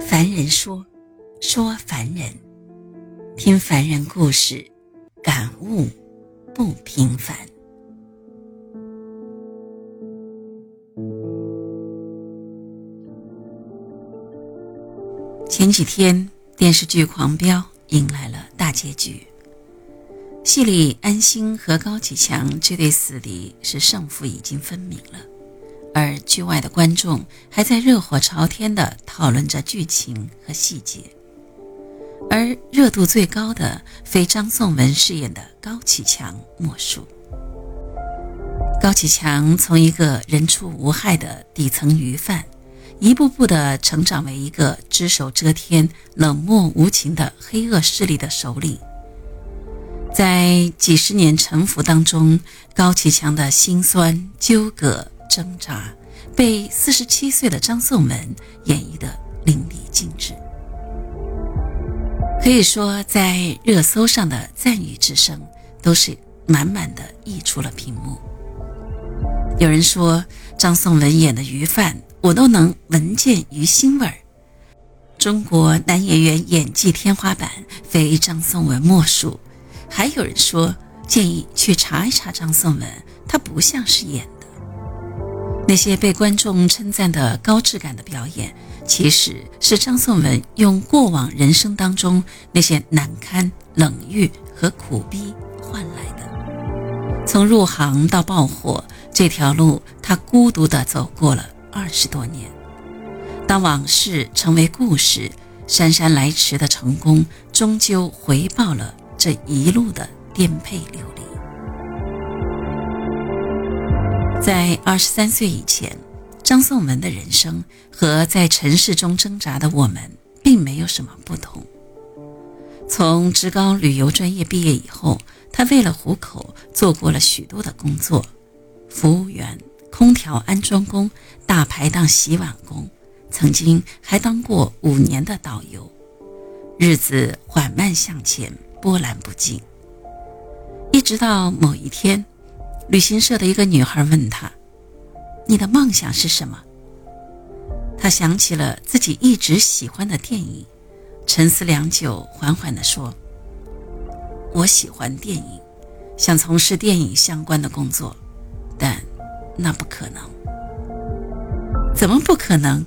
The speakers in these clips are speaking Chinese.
凡人说，说凡人，听凡人故事，感悟不平凡。前几天，电视剧《狂飙》迎来了大结局。戏里安心和高启强这对死敌是胜负已经分明了。而剧外的观众还在热火朝天地讨论着剧情和细节，而热度最高的非张颂文饰演的高启强莫属。高启强从一个人畜无害的底层鱼贩，一步步地成长为一个只手遮天、冷漠无情的黑恶势力的首领。在几十年沉浮当中，高启强的辛酸纠葛。挣扎被四十七岁的张颂文演绎得淋漓尽致，可以说在热搜上的赞誉之声都是满满的溢出了屏幕。有人说张颂文演的鱼贩，我都能闻见鱼腥味儿。中国男演员演技天花板非张颂文莫属。还有人说建议去查一查张颂文，他不像是演。那些被观众称赞的高质感的表演，其实是张颂文用过往人生当中那些难堪、冷遇和苦逼换来的。从入行到爆火这条路，他孤独地走过了二十多年。当往事成为故事，姗姗来迟的成功终究回报了这一路的颠沛流离。在二十三岁以前，张颂文的人生和在尘世中挣扎的我们并没有什么不同。从职高旅游专业毕业以后，他为了糊口做过了许多的工作：服务员、空调安装工、大排档洗碗工，曾经还当过五年的导游。日子缓慢向前，波澜不惊。一直到某一天。旅行社的一个女孩问他：“你的梦想是什么？”他想起了自己一直喜欢的电影，沉思良久，缓缓地说：“我喜欢电影，想从事电影相关的工作，但那不可能。”“怎么不可能？”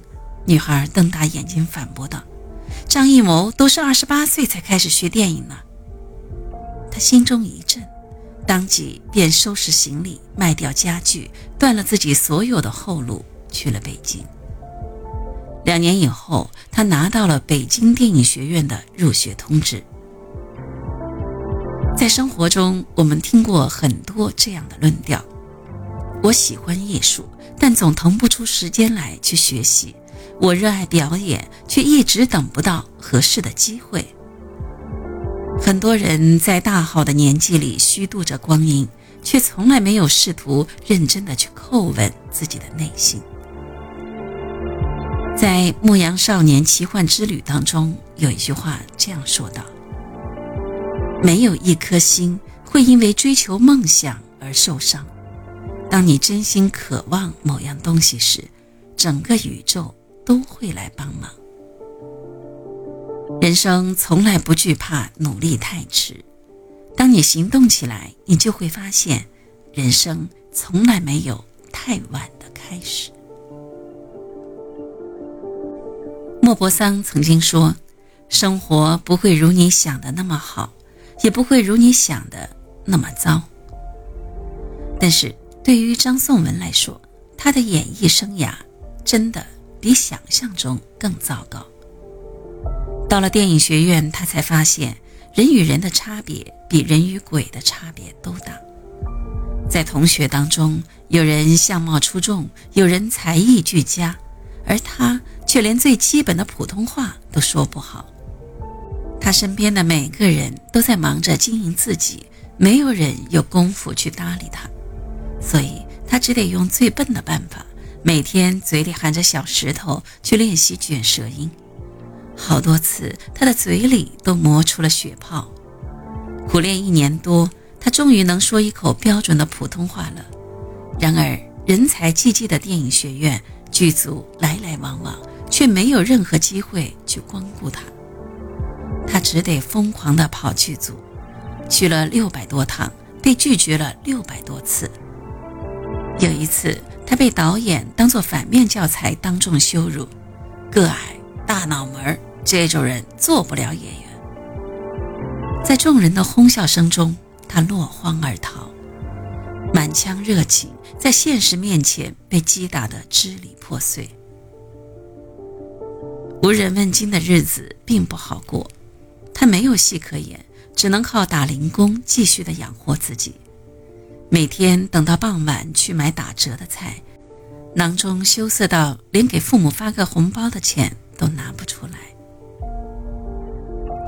女孩瞪大眼睛反驳道：“张艺谋都是二十八岁才开始学电影呢。”他心中一震。当即便收拾行李，卖掉家具，断了自己所有的后路，去了北京。两年以后，他拿到了北京电影学院的入学通知。在生活中，我们听过很多这样的论调：我喜欢艺术，但总腾不出时间来去学习；我热爱表演，却一直等不到合适的机会。很多人在大好的年纪里虚度着光阴，却从来没有试图认真的去叩问自己的内心。在《牧羊少年奇幻之旅》当中，有一句话这样说道：“没有一颗心会因为追求梦想而受伤。当你真心渴望某样东西时，整个宇宙都会来帮忙。”人生从来不惧怕努力太迟，当你行动起来，你就会发现，人生从来没有太晚的开始。莫泊桑曾经说：“生活不会如你想的那么好，也不会如你想的那么糟。”但是对于张颂文来说，他的演艺生涯真的比想象中更糟糕。到了电影学院，他才发现人与人的差别比人与鬼的差别都大。在同学当中，有人相貌出众，有人才艺俱佳，而他却连最基本的普通话都说不好。他身边的每个人都在忙着经营自己，没有人有功夫去搭理他，所以他只得用最笨的办法，每天嘴里含着小石头去练习卷舌音。好多次，他的嘴里都磨出了血泡。苦练一年多，他终于能说一口标准的普通话了。然而，人才济济的电影学院剧组来来往往，却没有任何机会去光顾他。他只得疯狂地跑剧组，去了六百多趟，被拒绝了六百多次。有一次，他被导演当作反面教材当众羞辱：“个矮、大脑门儿这种人做不了演员。”在众人的哄笑声中，他落荒而逃，满腔热情在现实面前被击打得支离破碎。无人问津的日子并不好过，他没有戏可演，只能靠打零工继续的养活自己。每天等到傍晚去买打折的菜，囊中羞涩到连给父母发个红包的钱都拿不出来。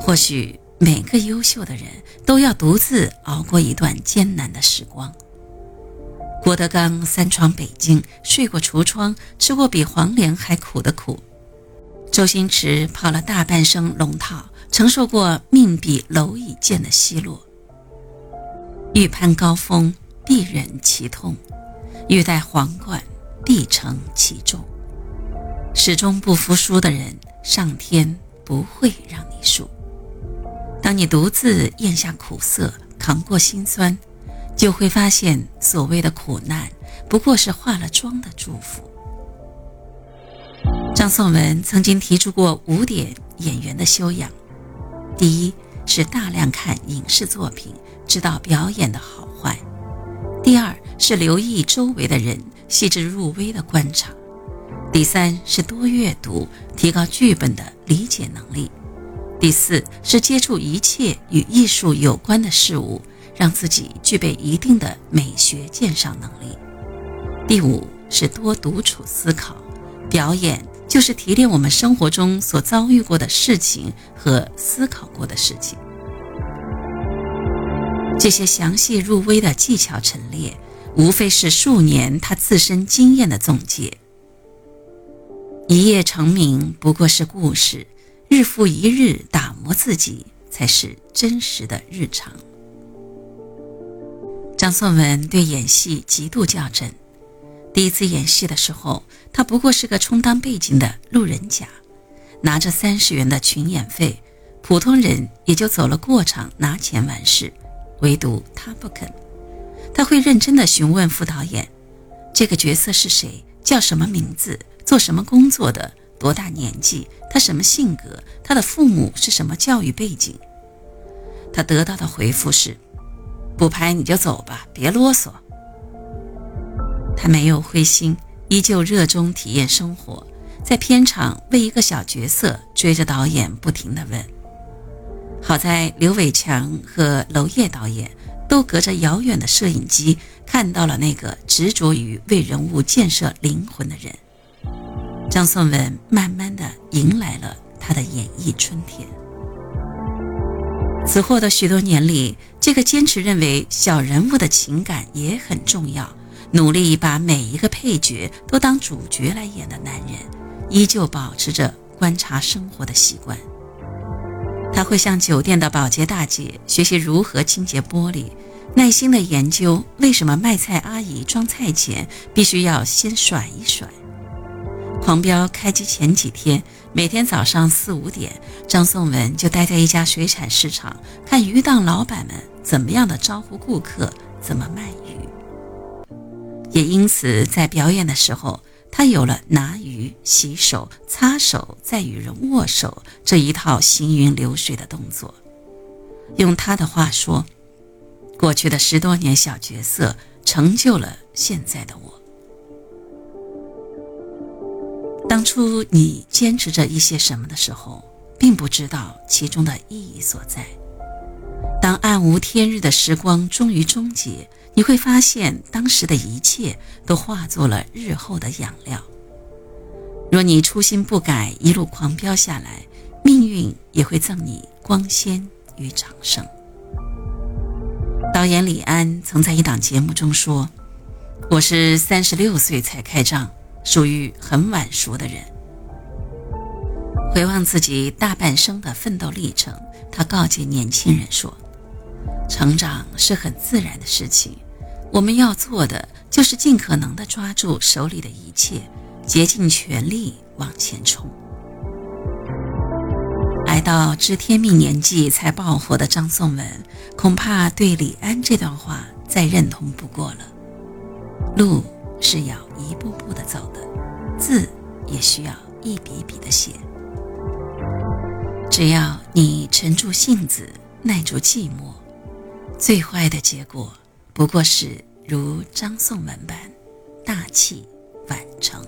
或许。每个优秀的人都要独自熬过一段艰难的时光。郭德纲三闯北京，睡过橱窗，吃过比黄连还苦的苦；周星驰跑了大半生龙套，承受过命比蝼蚁贱的奚落。欲攀高峰，必忍其痛；欲戴皇冠，必承其重。始终不服输的人，上天不会让你输。当你独自咽下苦涩，扛过心酸，就会发现，所谓的苦难不过是化了妆的祝福。张颂文曾经提出过五点演员的修养：第一是大量看影视作品，知道表演的好坏；第二是留意周围的人，细致入微的观察；第三是多阅读，提高剧本的理解能力。第四是接触一切与艺术有关的事物，让自己具备一定的美学鉴赏能力。第五是多独处思考，表演就是提炼我们生活中所遭遇过的事情和思考过的事情。这些详细入微的技巧陈列，无非是数年他自身经验的总结。一夜成名不过是故事。日复一日打磨自己，才是真实的日常。张颂文对演戏极度较真。第一次演戏的时候，他不过是个充当背景的路人甲，拿着三十元的群演费，普通人也就走了过场拿钱完事，唯独他不肯。他会认真的询问副导演：“这个角色是谁？叫什么名字？做什么工作的？”多大年纪？他什么性格？他的父母是什么教育背景？他得到的回复是：不拍你就走吧，别啰嗦。他没有灰心，依旧热衷体验生活，在片场为一个小角色追着导演不停地问。好在刘伟强和娄烨导演都隔着遥远的摄影机看到了那个执着于为人物建设灵魂的人。张颂文慢慢的迎来了他的演艺春天。此后的许多年里，这个坚持认为小人物的情感也很重要，努力把每一个配角都当主角来演的男人，依旧保持着观察生活的习惯。他会向酒店的保洁大姐学习如何清洁玻璃，耐心的研究为什么卖菜阿姨装菜前必须要先甩一甩。狂飙开机前几天，每天早上四五点，张颂文就待在一家水产市场，看鱼档老板们怎么样的招呼顾客，怎么卖鱼。也因此，在表演的时候，他有了拿鱼、洗手、擦手，再与人握手这一套行云流水的动作。用他的话说，过去的十多年小角色，成就了现在的我。当初你坚持着一些什么的时候，并不知道其中的意义所在。当暗无天日的时光终于终结，你会发现当时的一切都化作了日后的养料。若你初心不改，一路狂飙下来，命运也会赠你光鲜与长生。导演李安曾在一档节目中说：“我是三十六岁才开张。”属于很晚熟的人。回望自己大半生的奋斗历程，他告诫年轻人说：“成长是很自然的事情，我们要做的就是尽可能的抓住手里的一切，竭尽全力往前冲。挨到知天命年纪才爆火的张颂文，恐怕对李安这段话再认同不过了。路是要一步步的走的，字也需要一笔笔的写。只要你沉住性子，耐住寂寞，最坏的结果不过是如张颂文般大器晚成。